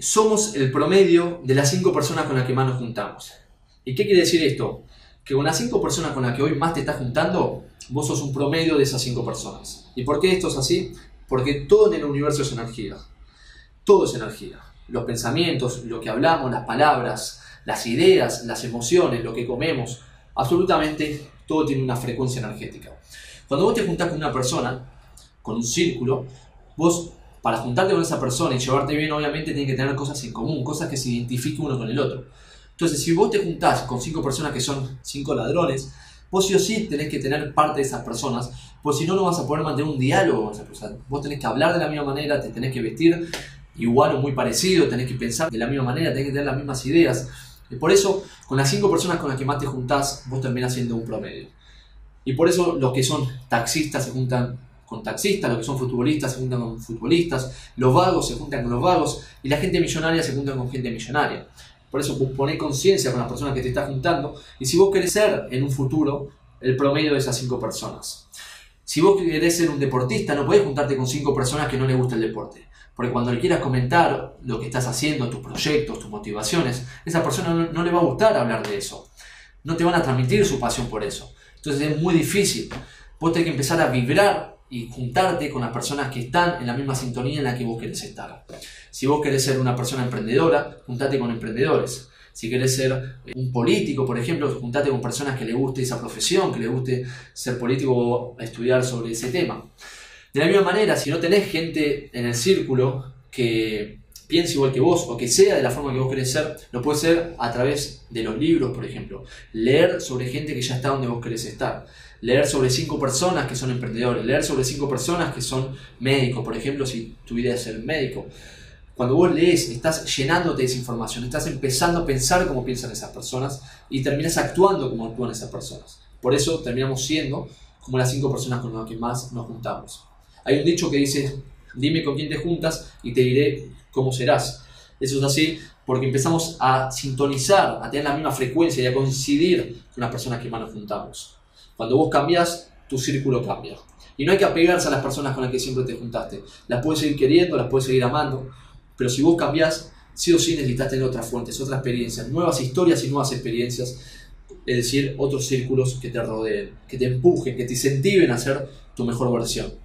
Somos el promedio de las cinco personas con las que más nos juntamos. ¿Y qué quiere decir esto? Que con las cinco personas con las que hoy más te estás juntando, vos sos un promedio de esas cinco personas. ¿Y por qué esto es así? Porque todo en el universo es energía. Todo es energía. Los pensamientos, lo que hablamos, las palabras, las ideas, las emociones, lo que comemos, absolutamente todo tiene una frecuencia energética. Cuando vos te juntás con una persona, con un círculo, vos para juntarte con esa persona y llevarte bien, obviamente tiene que tener cosas en común, cosas que se identifiquen uno con el otro. Entonces, si vos te juntás con cinco personas que son cinco ladrones, vos sí o sí tenés que tener parte de esas personas, pues si no, no vas a poder mantener un diálogo con esa persona. Vos tenés que hablar de la misma manera, te tenés que vestir igual o muy parecido, tenés que pensar de la misma manera, tenés que tener las mismas ideas. Y por eso, con las cinco personas con las que más te juntás, vos terminás siendo un promedio. Y por eso los que son taxistas se juntan con taxistas, los que son futbolistas se juntan con futbolistas, los vagos se juntan con los vagos y la gente millonaria se junta con gente millonaria. Por eso poné conciencia con las personas que te estás juntando y si vos querés ser en un futuro el promedio de esas cinco personas. Si vos querés ser un deportista, no podés juntarte con cinco personas que no les gusta el deporte. Porque cuando le quieras comentar lo que estás haciendo, tus proyectos, tus motivaciones, esa persona no, no le va a gustar hablar de eso. No te van a transmitir su pasión por eso. Entonces es muy difícil. Vos tenés que empezar a vibrar y juntarte con las personas que están en la misma sintonía en la que vos querés estar. Si vos querés ser una persona emprendedora, juntate con emprendedores. Si querés ser un político, por ejemplo, juntate con personas que le guste esa profesión, que le guste ser político o estudiar sobre ese tema. De la misma manera, si no tenés gente en el círculo que piense igual que vos o que sea de la forma que vos querés ser, lo puedes ser a través de los libros, por ejemplo. Leer sobre gente que ya está donde vos querés estar. Leer sobre cinco personas que son emprendedores. Leer sobre cinco personas que son médicos, por ejemplo, si tu idea es ser médico. Cuando vos lees, estás llenándote de esa información, estás empezando a pensar cómo piensan esas personas y terminas actuando como actúan esas personas. Por eso terminamos siendo como las cinco personas con las que más nos juntamos. Hay un dicho que dice, dime con quién te juntas y te diré cómo serás. Eso es así porque empezamos a sintonizar, a tener la misma frecuencia y a coincidir con las personas que más nos juntamos. Cuando vos cambias, tu círculo cambia. Y no hay que apegarse a las personas con las que siempre te juntaste. Las puedes seguir queriendo, las puedes seguir amando, pero si vos cambias, sí o sí necesitas tener otras fuentes, otras experiencias, nuevas historias y nuevas experiencias, es decir, otros círculos que te rodeen, que te empujen, que te incentiven a ser tu mejor versión.